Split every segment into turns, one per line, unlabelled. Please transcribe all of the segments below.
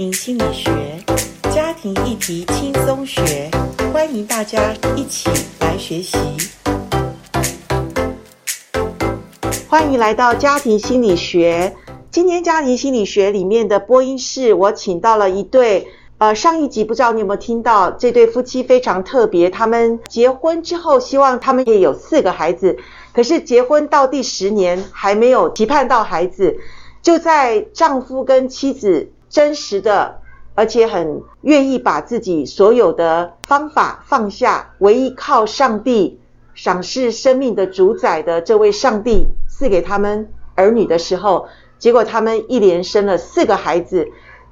庭心理学，家庭议题轻松学，欢迎大家一起来学习。欢迎来到家庭心理学。今天家庭心理学里面的播音室，我请到了一对。呃，上一集不知道你有没有听到，这对夫妻非常特别。他们结婚之后，希望他们可以有四个孩子，可是结婚到第十年还没有期盼到孩子。就在丈夫跟妻子真实的，而且很愿意把自己所有的方法放下，唯一靠上帝赏赐生命的主宰的这位上帝赐给他们儿女的时候，结果他们一连生了四个孩子。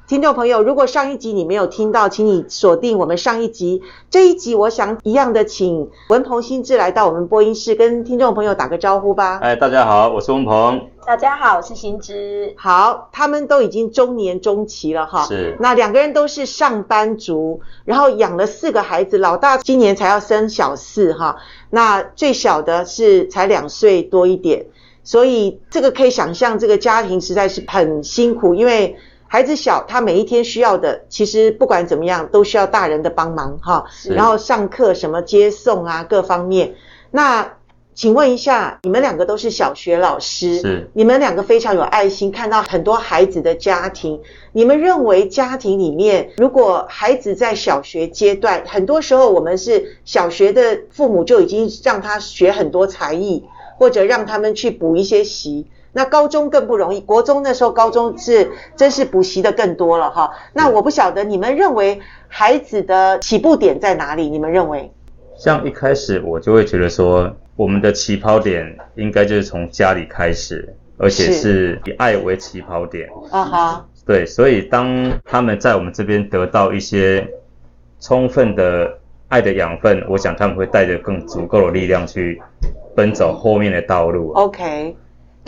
听众朋友，如果上一集你没有听到，请你锁定我们上一集。这一集，我想一样的，请文鹏、新知来到我们播音室，跟听众朋友打个招呼吧。
哎，大家好，我是文鹏。
大家好，我是新知。
好，他们都已经中年中期了哈。
是。
那两个人都是上班族，然后养了四个孩子，老大今年才要生小四哈。那最小的是才两岁多一点，所以这个可以想象，这个家庭实在是很辛苦，因为。孩子小，他每一天需要的，其实不管怎么样，都需要大人的帮忙哈。然后上课什么接送啊，各方面。那请问一下，你们两个都是小学老师，
是
你们两个非常有爱心，看到很多孩子的家庭。你们认为家庭里面，如果孩子在小学阶段，很多时候我们是小学的父母就已经让他学很多才艺，或者让他们去补一些习。那高中更不容易，国中那时候高中是真是补习的更多了哈。那我不晓得你们认为孩子的起步点在哪里？你们认为？
像一开始我就会觉得说，我们的起跑点应该就是从家里开始，而且是以爱为起跑点。
啊哈。
对，所以当他们在我们这边得到一些充分的爱的养分，我想他们会带着更足够的力量去奔走后面的道路。
OK。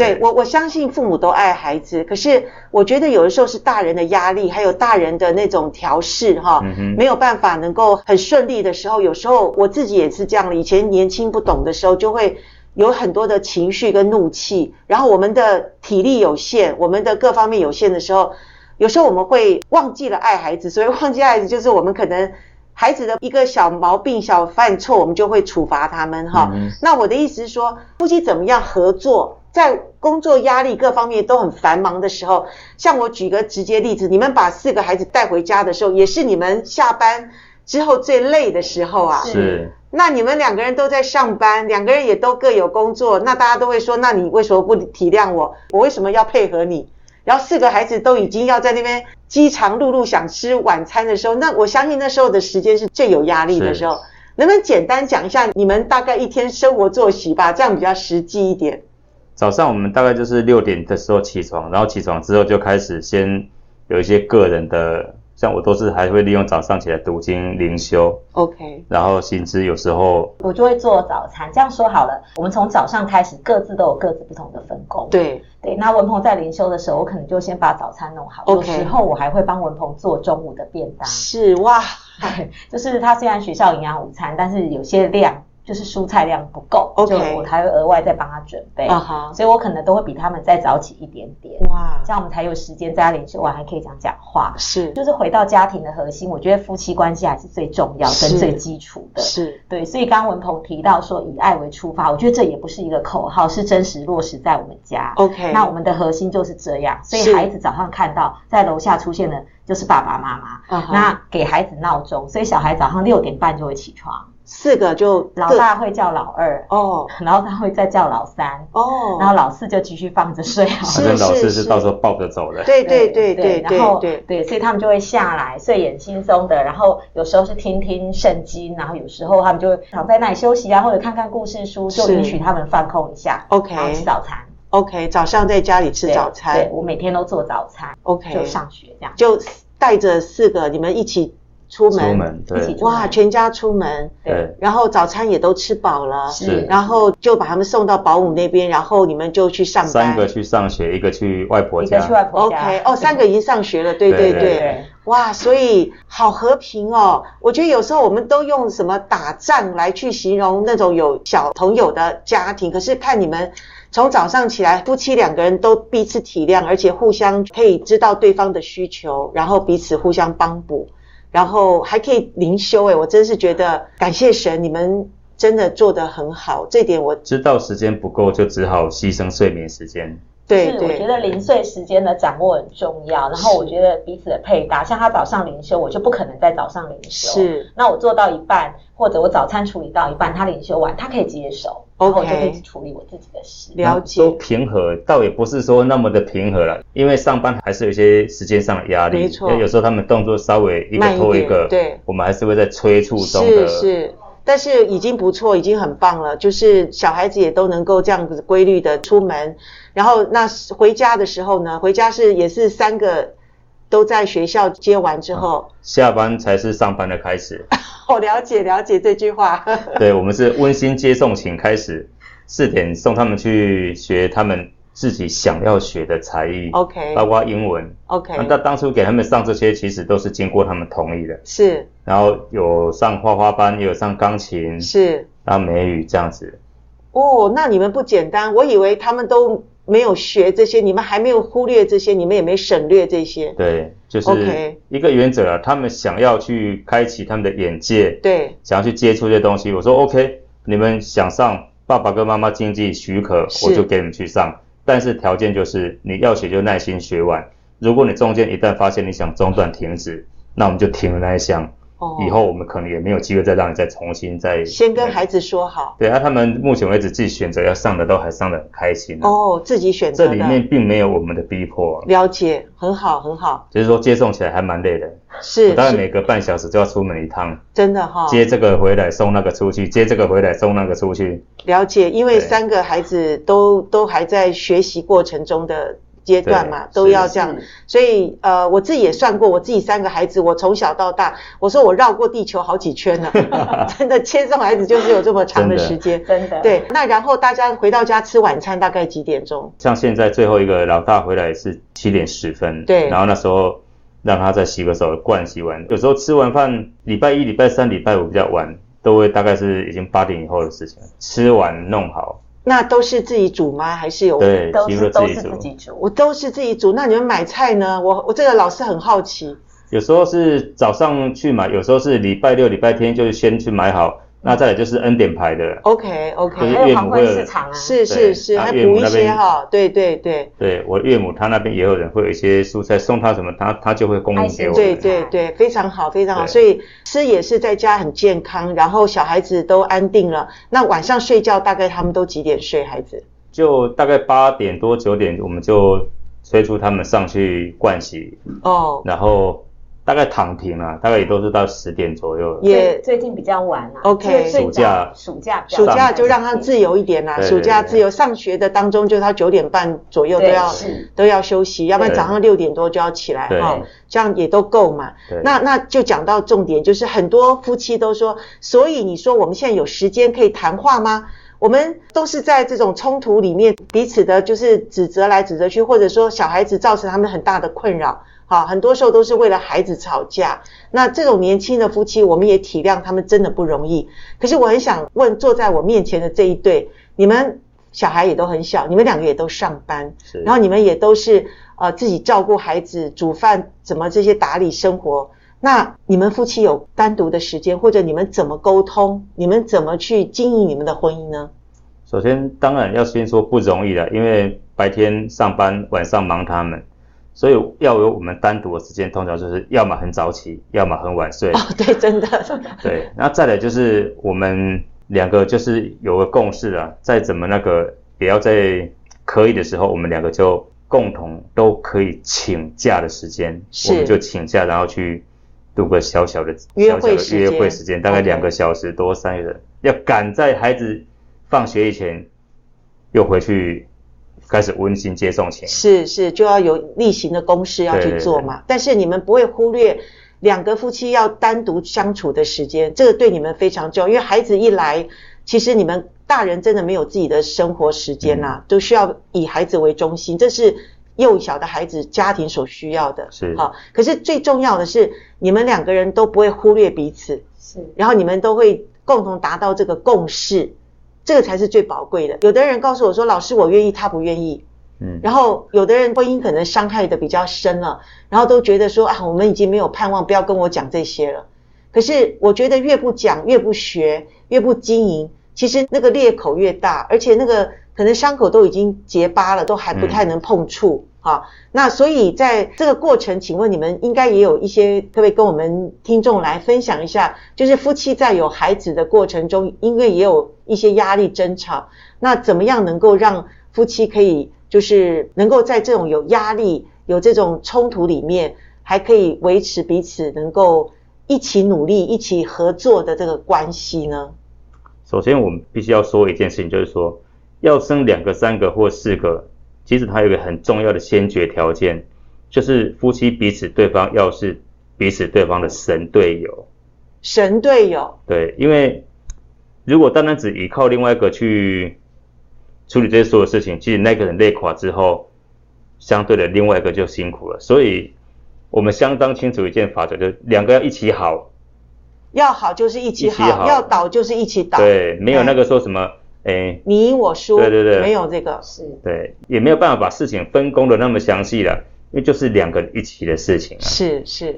对，我我相信父母都爱孩子，可是我觉得有的时候是大人的压力，还有大人的那种调试哈，没有办法能够很顺利的时候，有时候我自己也是这样的。以前年轻不懂的时候，就会有很多的情绪跟怒气，然后我们的体力有限，我们的各方面有限的时候，有时候我们会忘记了爱孩子，所以忘记爱孩子就是我们可能孩子的一个小毛病、小犯错，我们就会处罚他们哈。那我的意思是说，夫妻怎么样合作？在工作压力各方面都很繁忙的时候，像我举个直接例子，你们把四个孩子带回家的时候，也是你们下班之后最累的时候啊。
是。
那你们两个人都在上班，两个人也都各有工作，那大家都会说，那你为什么不体谅我？我为什么要配合你？然后四个孩子都已经要在那边饥肠辘辘想吃晚餐的时候，那我相信那时候的时间是最有压力的时候。能不能简单讲一下你们大概一天生活作息吧？这样比较实际一点。
早上我们大概就是六点的时候起床，然后起床之后就开始先有一些个人的，像我都是还会利用早上起来读经灵修
，OK，
然后薪资有时候
我就会做早餐。这样说好了，我们从早上开始各自都有各自不同的分工。
对
对，那文鹏在灵修的时候，我可能就先把早餐弄好，有时候我还会帮文鹏做中午的便当。
是哇，
就是他虽然学校营养午餐，但是有些量。就是蔬菜量不够就我还会额外再帮他准备，uh -huh. 所以我可能都会比他们再早起一点点，哇，这样我们才有时间在家里，吃完还可以讲讲话。
是，
就是回到家庭的核心，我觉得夫妻关系还是最重要跟最基础的。
是，
对，所以刚刚文鹏提到说以爱为出发，我觉得这也不是一个口号，是真实落实在我们家。
OK，
那我们的核心就是这样，所以孩子早上看到在楼下出现的就是爸爸妈妈，uh -huh. 那给孩子闹钟，所以小孩早上六点半就会起床。
四个就
老大会叫老二哦，然后他会再叫老三哦，然后老四就继续放着睡。
反正老四是到时候抱着走的。
对对对对，
然后对对，所以他们就会下来睡眼惺忪的，然后有时候是听听圣经，然后有时候他们就躺在那里休息啊，或者看看故事书，就允许他们放空一下。
OK，
然后吃早餐。
OK，早上在家里吃早餐。
对，我每天都做早餐。
OK，
就上学这样，
就带着四个你们一起。出门，
出门对，
哇，全家出门，
对，
然后早餐也都吃饱了，
是，
然后就把他们送到保姆那边，然后你们就去上班，
三个去上学，一个去外婆家，
一个去外婆家
，OK，哦，三个已经上学了，对对对，对，对，对，哇，所以好和平哦，我觉得有时候我们都用什么打仗来去形容那种有小朋友的家庭，可是看你们从早上起来，夫妻两个人都彼此体谅，而且互相可以知道对方的需求，然后彼此互相帮补，然后还可以灵修。诶，我真是觉得感谢神，你们真的做得很好。这点我
知道时间不够，就只好牺牲睡眠时间。
对，我觉得零碎时间的掌握很重要。然后我觉得彼此的配搭，像他早上灵修，我就不可能在早上灵修。
是，
那我做到一半，或者我早餐处理到一半，他灵修完，他可以接手，然后我就可以处理我自己的事。
了解。
都平和，倒也不是说那么的平和了，因为上班还是有一些时间上的压力。没错。有时候他们动作稍微一个拖一个，
对，
我们还是会在催促中的。
是是。但是已经不错，已经很棒了。就是小孩子也都能够这样子规律的出门，然后那回家的时候呢，回家是也是三个都在学校接完之后，
啊、下班才是上班的开始。
我 了解了解这句话。
对，我们是温馨接送请开始，四点送他们去学他们。自己想要学的才艺
，OK，
包括英文
，OK。
那当初给他们上这些，其实都是经过他们同意的，
是。
然后有上画画班，也有上钢琴，
是。
然后美语这样子。
哦，那你们不简单。我以为他们都没有学这些，你们还没有忽略这些，你们也没省略这些。
对，就是一个原则啊。他们想要去开启他们的眼界，
对，
想要去接触这些东西。我说 OK，你们想上，爸爸跟妈妈经济许可，我就给你们去上。但是条件就是你要学就耐心学完。如果你中间一旦发现你想中断停止，那我们就停了那一项。哦。以后我们可能也没有机会再让你再重新再。
先跟孩子说好。
对啊，他们目前为止自己选择要上的都还上的很开心。
哦，自己选择。
这里面并没有我们的逼迫。
了解，很好，很好。
就是说接送起来还蛮累的。
是。
大概每隔半小时就要出门一趟。
真的哈。
接这个回来送那个出去，接这个回来送那个出去。
了解，因为三个孩子都都还在学习过程中的阶段嘛，都要这样，所以呃，我自己也算过，我自己三个孩子，我从小到大，我说我绕过地球好几圈了，真的接送孩子就是有这么长的时间，
真的。
对，那然后大家回到家吃晚餐大概几点钟？
像现在最后一个老大回来是七点十分，
对，
然后那时候让他再洗个手，灌洗完，有时候吃完饭，礼拜一、礼拜三、礼拜五比较晚。都会大概是已经八点以后的事情，吃完弄好。
那都是自己煮吗？还是有？
对，
都是
都是
自己煮。
我都是自己煮。那你们买菜呢？我我这个老师很好奇。
有时候是早上去买，有时候是礼拜六、礼拜天就先去买好。那再来就是恩典牌的
，OK OK，
还有黄昏
市场啊，
是是是，还补一些哈，对对对。
对我岳母她那边也有人会有一些蔬菜送她什么，她她就会供应给我。
对对对，非常好非常好，所以吃也是在家很健康，然后小孩子都安定了。那晚上睡觉大概他们都几点睡？孩子？
就大概八点多九点，我们就催促他们上去盥洗。哦，然后。大概躺平了，大概也都是到十点左右。
也最近比较晚了。
OK，
暑假
暑假
暑假就让他自由一点啦。暑假自由上学的当中，就他九点半左右都要都要休息，要不然早上六点多就要起来哈，这样也都够嘛。那那就讲到重点，就是很多夫妻都说，所以你说我们现在有时间可以谈话吗？我们都是在这种冲突里面，彼此的就是指责来指责去，或者说小孩子造成他们很大的困扰。好，很多时候都是为了孩子吵架。那这种年轻的夫妻，我们也体谅他们真的不容易。可是我很想问，坐在我面前的这一对，你们小孩也都很小，你们两个也都上班，然后你们也都是呃自己照顾孩子、煮饭，怎么这些打理生活。那你们夫妻有单独的时间，或者你们怎么沟通？你们怎么去经营你们的婚姻呢？
首先，当然要先说不容易了，因为白天上班，晚上忙他们。所以要有我们单独的时间，通常就是要么很早起，要么很晚睡。
哦，对，真的。
对，然后再来就是我们两个就是有个共识啊，再怎么那个也要在可以的时候，我们两个就共同都可以请假的时间，是我们就请假，然后去度个小小的
约
会时间约会时间，大概两个小时多三个人.要赶在孩子放学以前又回去。开始温馨接送前
是是，就要有例行的公事要去做嘛。对对对，但是你们不会忽略两个夫妻要单独相处的时间，这个对你们非常重要。因为孩子一来，其实你们大人真的没有自己的生活时间啦，嗯、都需要以孩子为中心，这是幼小的孩子家庭所需要的。
是
好，可是最重要的是，你们两个人都不会忽略彼此，是，然后你们都会共同达到这个共识。这个才是最宝贵的。有的人告诉我说：“老师，我愿意，他不愿意。”嗯，然后有的人婚姻可能伤害的比较深了，然后都觉得说：“啊，我们已经没有盼望，不要跟我讲这些了。”可是我觉得越不讲，越不学，越不经营，其实那个裂口越大，而且那个可能伤口都已经结疤了，都还不太能碰触。嗯好，那所以在这个过程，请问你们应该也有一些，可不可以跟我们听众来分享一下？就是夫妻在有孩子的过程中，因为也有一些压力争吵，那怎么样能够让夫妻可以，就是能够在这种有压力、有这种冲突里面，还可以维持彼此能够一起努力、一起合作的这个关系呢？
首先，我们必须要说一件事情，就是说要生两个、三个或四个。其实它有一个很重要的先决条件，就是夫妻彼此对方要是彼此对方的神队友。
神队友。
对，因为如果单单只依靠另外一个去处理这些所有事情，其实那个人累垮之后，相对的另外一个就辛苦了。所以我们相当清楚一件法则，就是两个要一起好。
要好就是一起好，起好要倒就是一起倒。
对，没有那个说什么。哎，
你赢我输，
对对对，
没有这个
是，对，也没有办法把事情分工的那么详细了，因为就是两个一起的事情啊。
是是，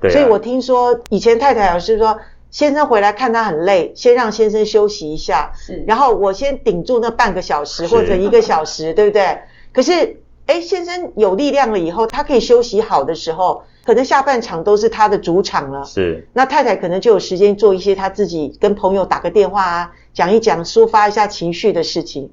对啊。所以我听说以前太太老师说，先生回来看他很累，先让先生休息一下，是，然后我先顶住那半个小时或者一个小时，对不对？可是，哎，先生有力量了以后，他可以休息好的时候，可能下半场都是他的主场了。
是，
那太太可能就有时间做一些他自己跟朋友打个电话啊。讲一讲，抒发一下情绪的事情，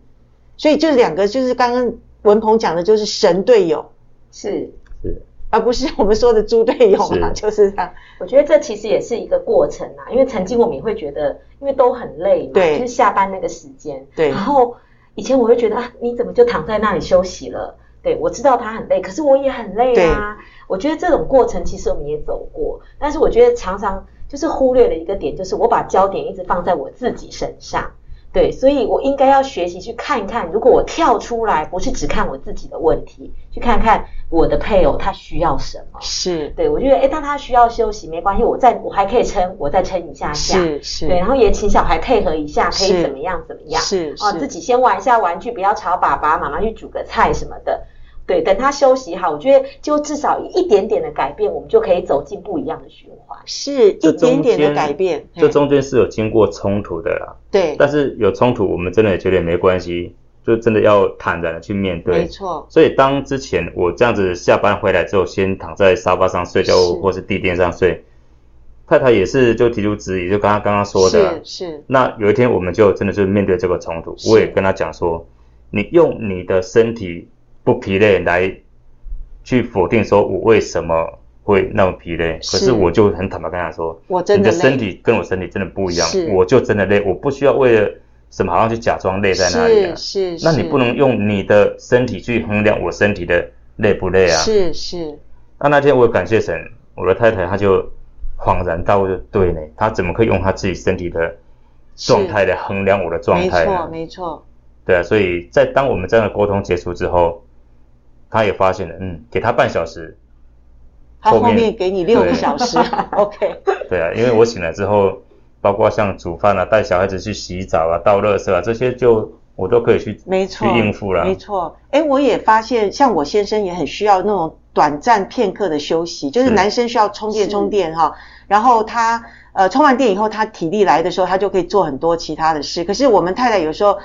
所以这两个就是刚刚文鹏讲的，就是神队友，
是
是，
而不是我们说的猪队友嘛，就是这样。
我觉得这其实也是一个过程啊，因为曾经我们也会觉得，因为都很累嘛，对，就是下班那个时间，
对。
然后以前我会觉得啊，你怎么就躺在那里休息了？对，我知道他很累，可是我也很累啊。我觉得这种过程其实我们也走过，但是我觉得常常。就是忽略了一个点，就是我把焦点一直放在我自己身上，对，所以我应该要学习去看一看，如果我跳出来，不是只看我自己的问题，去看看我的配偶他需要什么。
是，
对，我觉得，哎，当他需要休息，没关系，我再我还可以撑，我再撑一下下。
是是。
对，然后也请小孩配合一下，可以怎么样怎么样。
是是。
啊，自己先玩一下玩具，不要吵爸爸妈妈去煮个菜什么的。对，等他休息好，我觉得就至少一点点的改变，我们就可以走进不一样的循环。
是一点点的改变，
这中间是有经过冲突的啦。
对，
但是有冲突，我们真的也觉得没关系，就真的要坦然的去面对。
没错。
所以当之前我这样子下班回来之后，先躺在沙发上睡觉，或是地垫上睡，太太也是就提出质疑，就刚刚刚刚说的，
是是。
那有一天我们就真的就面对这个冲突，我也跟他讲说，你用你的身体。不疲累来去否定说，我为什么会那么疲累？可是我就很坦白跟他说，
我真的，
你的身体跟我身体真的不一样，我就真的累，我不需要为了什么好像去假装累在那里啊。
是是，
那你不能用你的身体去衡量我身体的累不累啊？
是是。
那那天我感谢神，我的太太她就恍然大悟，就对呢，她怎么可以用她自己身体的状态来衡量我的状态？
没错没错。
对啊，所以在当我们这样的沟通结束之后。他也发现了，嗯，给他半小时，
他后面给你六个小时，OK。
对啊，因为我醒来之后，包括像煮饭啊、带小孩子去洗澡啊、倒垃圾啊这些，就我都可以去，
没错，
去应付了。
没错，哎，我也发现，像我先生也很需要那种短暂片刻的休息，就是男生需要充电充电哈，然后他呃充完电以后，他体力来的时候，他就可以做很多其他的事。可是我们太太有时候。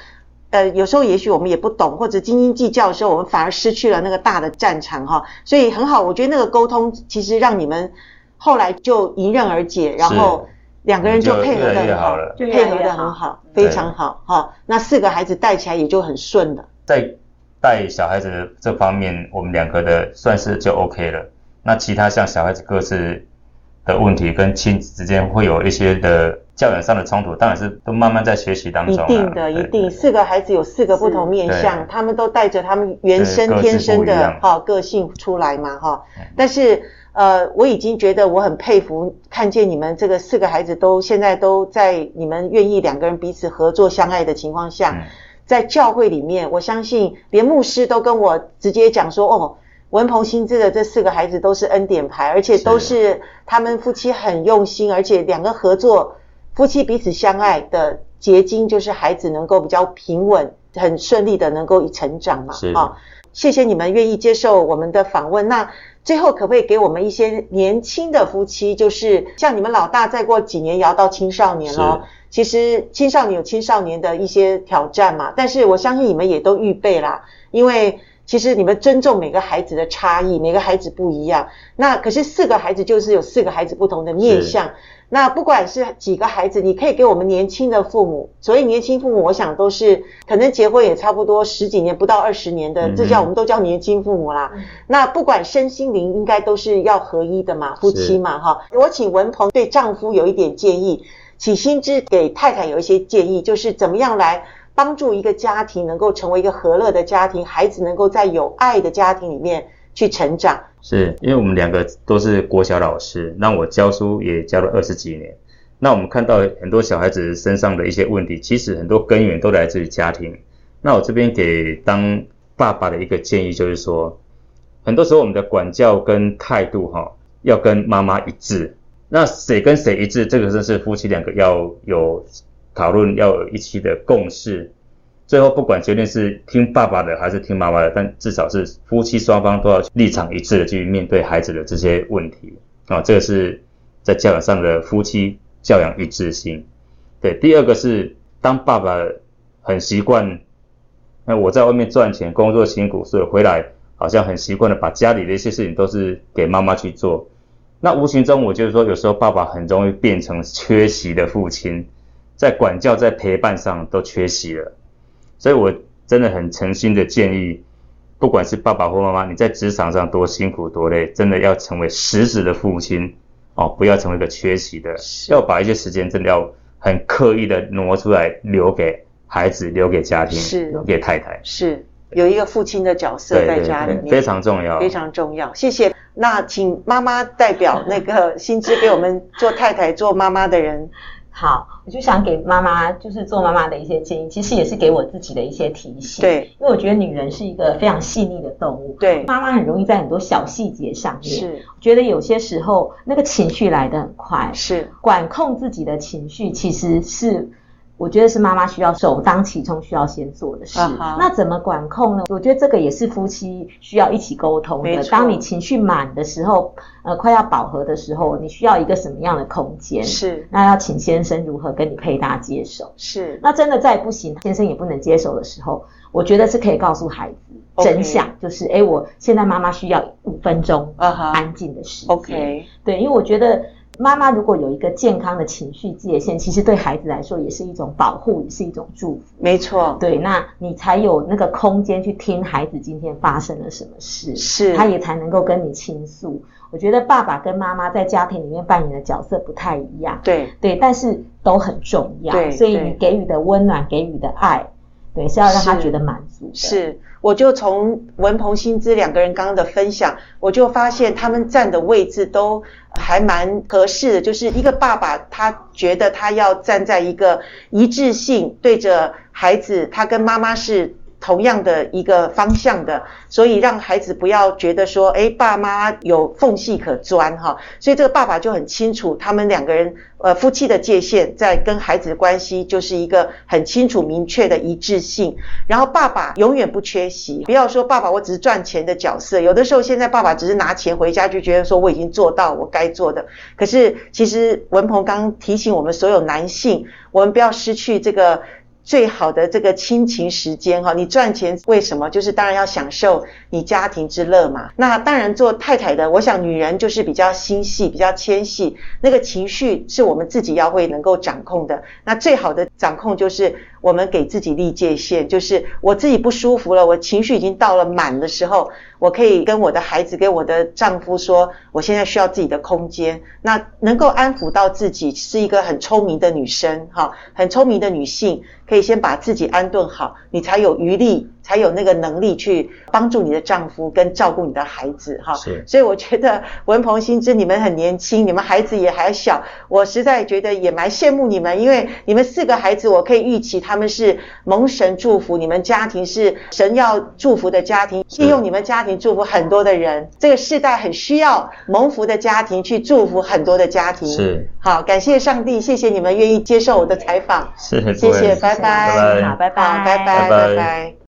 呃，有时候也许我们也不懂，或者斤斤计较的时候，我们反而失去了那个大的战场哈。所以很好，我觉得那个沟通其实让你们后来就迎刃而解，然后两个人就配合的很好，配合的很好，非常好哈。那四个孩子带起来也就很顺了。
在带小孩子这方面，我们两个的算是就 OK 了。那其他像小孩子各自的问题，跟亲子之间会有一些的。教养上的冲突，当然是都慢慢在学习当中。
一定的，一定。四个孩子有四个不同面相，他们都带着他们原生天生的哈个性出来嘛哈。但是呃，我已经觉得我很佩服，看见你们这个四个孩子都现在都在你们愿意两个人彼此合作相爱的情况下，在教会里面，我相信连牧师都跟我直接讲说哦，文鹏新知的这四个孩子都是恩典牌，而且都是他们夫妻很用心，而且两个合作。夫妻彼此相爱的结晶就是孩子能够比较平稳、很顺利的能够成长嘛。
啊、哦，
谢谢你们愿意接受我们的访问。那最后可不可以给我们一些年轻的夫妻，就是像你们老大，再过几年也要到青少年了。其实青少年有青少年的一些挑战嘛，但是我相信你们也都预备啦，因为。其实你们尊重每个孩子的差异，每个孩子不一样。那可是四个孩子就是有四个孩子不同的面向。那不管是几个孩子，你可以给我们年轻的父母，所以年轻父母，我想都是可能结婚也差不多十几年，不到二十年的，这叫我们都叫年轻父母啦。那不管身心灵，应该都是要合一的嘛，夫妻嘛，哈。我请文鹏对丈夫有一点建议，请心之给太太有一些建议，就是怎么样来。帮助一个家庭能够成为一个和乐的家庭，孩子能够在有爱的家庭里面去成长。
是因为我们两个都是国小老师，那我教书也教了二十几年。那我们看到很多小孩子身上的一些问题，其实很多根源都来自于家庭。那我这边给当爸爸的一个建议就是说，很多时候我们的管教跟态度哈，要跟妈妈一致。那谁跟谁一致，这个就是夫妻两个要有。讨论要有一起的共识，最后不管决定是听爸爸的还是听妈妈的，但至少是夫妻双方都要立场一致的去面对孩子的这些问题啊，这个是在教养上的夫妻教养一致性。对，第二个是当爸爸很习惯，那我在外面赚钱工作辛苦，所以回来好像很习惯的把家里的一些事情都是给妈妈去做，那无形中我就是说，有时候爸爸很容易变成缺席的父亲。在管教、在陪伴上都缺席了，所以我真的很诚心的建议，不管是爸爸或妈妈，你在职场上多辛苦多累，真的要成为实质的父亲哦，不要成为一个缺席的，要把一些时间真的要很刻意的挪出来，留给孩子，留给家庭，是留给太太，
是有一个父亲的角色在家里面，
非常重要，
非常重要。谢谢。那请妈妈代表那个新知给我们做太太、做妈妈的人。
好，我就想给妈妈，就是做妈妈的一些建议，其实也是给我自己的一些提醒。
对，
因为我觉得女人是一个非常细腻的动物。
对，
妈妈很容易在很多小细节上面，
是
觉得有些时候那个情绪来得很快，
是
管控自己的情绪，其实是。我觉得是妈妈需要首当其冲需要先做的事。Uh. 那怎么管控呢？我觉得这个也是夫妻需要一起沟通的。当你情绪满的时候，呃，快要饱和的时候，你需要一个什么样的空间？
是。
那要请先生如何跟你配搭接手？
是。
那真的再不行，先生也不能接手的时候，我觉得是可以告诉孩子.真相，就是哎，我现在妈妈需要五分钟安静的时间。Uh. OK。对，因为我觉得。妈妈如果有一个健康的情绪界限，其实对孩子来说也是一种保护，也是一种祝福。
没错，
对，那你才有那个空间去听孩子今天发生了什么事，
是，
他也才能够跟你倾诉。我觉得爸爸跟妈妈在家庭里面扮演的角色不太一样，
对
对，但是都很重要。对，所以你给予的温暖，给予的爱，对，是要让他觉得满足的。
是。我就从文鹏、新姿两个人刚刚的分享，我就发现他们站的位置都还蛮合适的。就是一个爸爸，他觉得他要站在一个一致性，对着孩子，他跟妈妈是同样的一个方向的，所以让孩子不要觉得说，诶，爸妈有缝隙可钻哈。所以这个爸爸就很清楚，他们两个人。呃，夫妻的界限在跟孩子的关系就是一个很清楚明确的一致性。然后爸爸永远不缺席，不要说爸爸我只是赚钱的角色。有的时候现在爸爸只是拿钱回家就觉得说我已经做到我该做的。可是其实文鹏刚刚提醒我们所有男性，我们不要失去这个。最好的这个亲情时间哈，你赚钱为什么？就是当然要享受你家庭之乐嘛。那当然做太太的，我想女人就是比较心细、比较纤细，那个情绪是我们自己要会能够掌控的。那最好的掌控就是我们给自己立界限，就是我自己不舒服了，我情绪已经到了满的时候。我可以跟我的孩子、跟我的丈夫说，我现在需要自己的空间。那能够安抚到自己，是一个很聪明的女生，哈，很聪明的女性，可以先把自己安顿好，你才有余力才有那个能力去帮助你的丈夫跟照顾你的孩子哈。
是。
所以我觉得文鹏、新知你们很年轻，你们孩子也还小，我实在觉得也蛮羡慕你们，因为你们四个孩子，我可以预期他们是蒙神祝福，你们家庭是神要祝福的家庭，利用你们家庭祝福很多的人。这个世代很需要蒙福的家庭去祝福很多的家庭。
是。
好，感谢上帝，谢谢你们愿意接受我的采访。
是。
谢谢，拜拜。
好，拜拜。
好，拜拜，拜拜。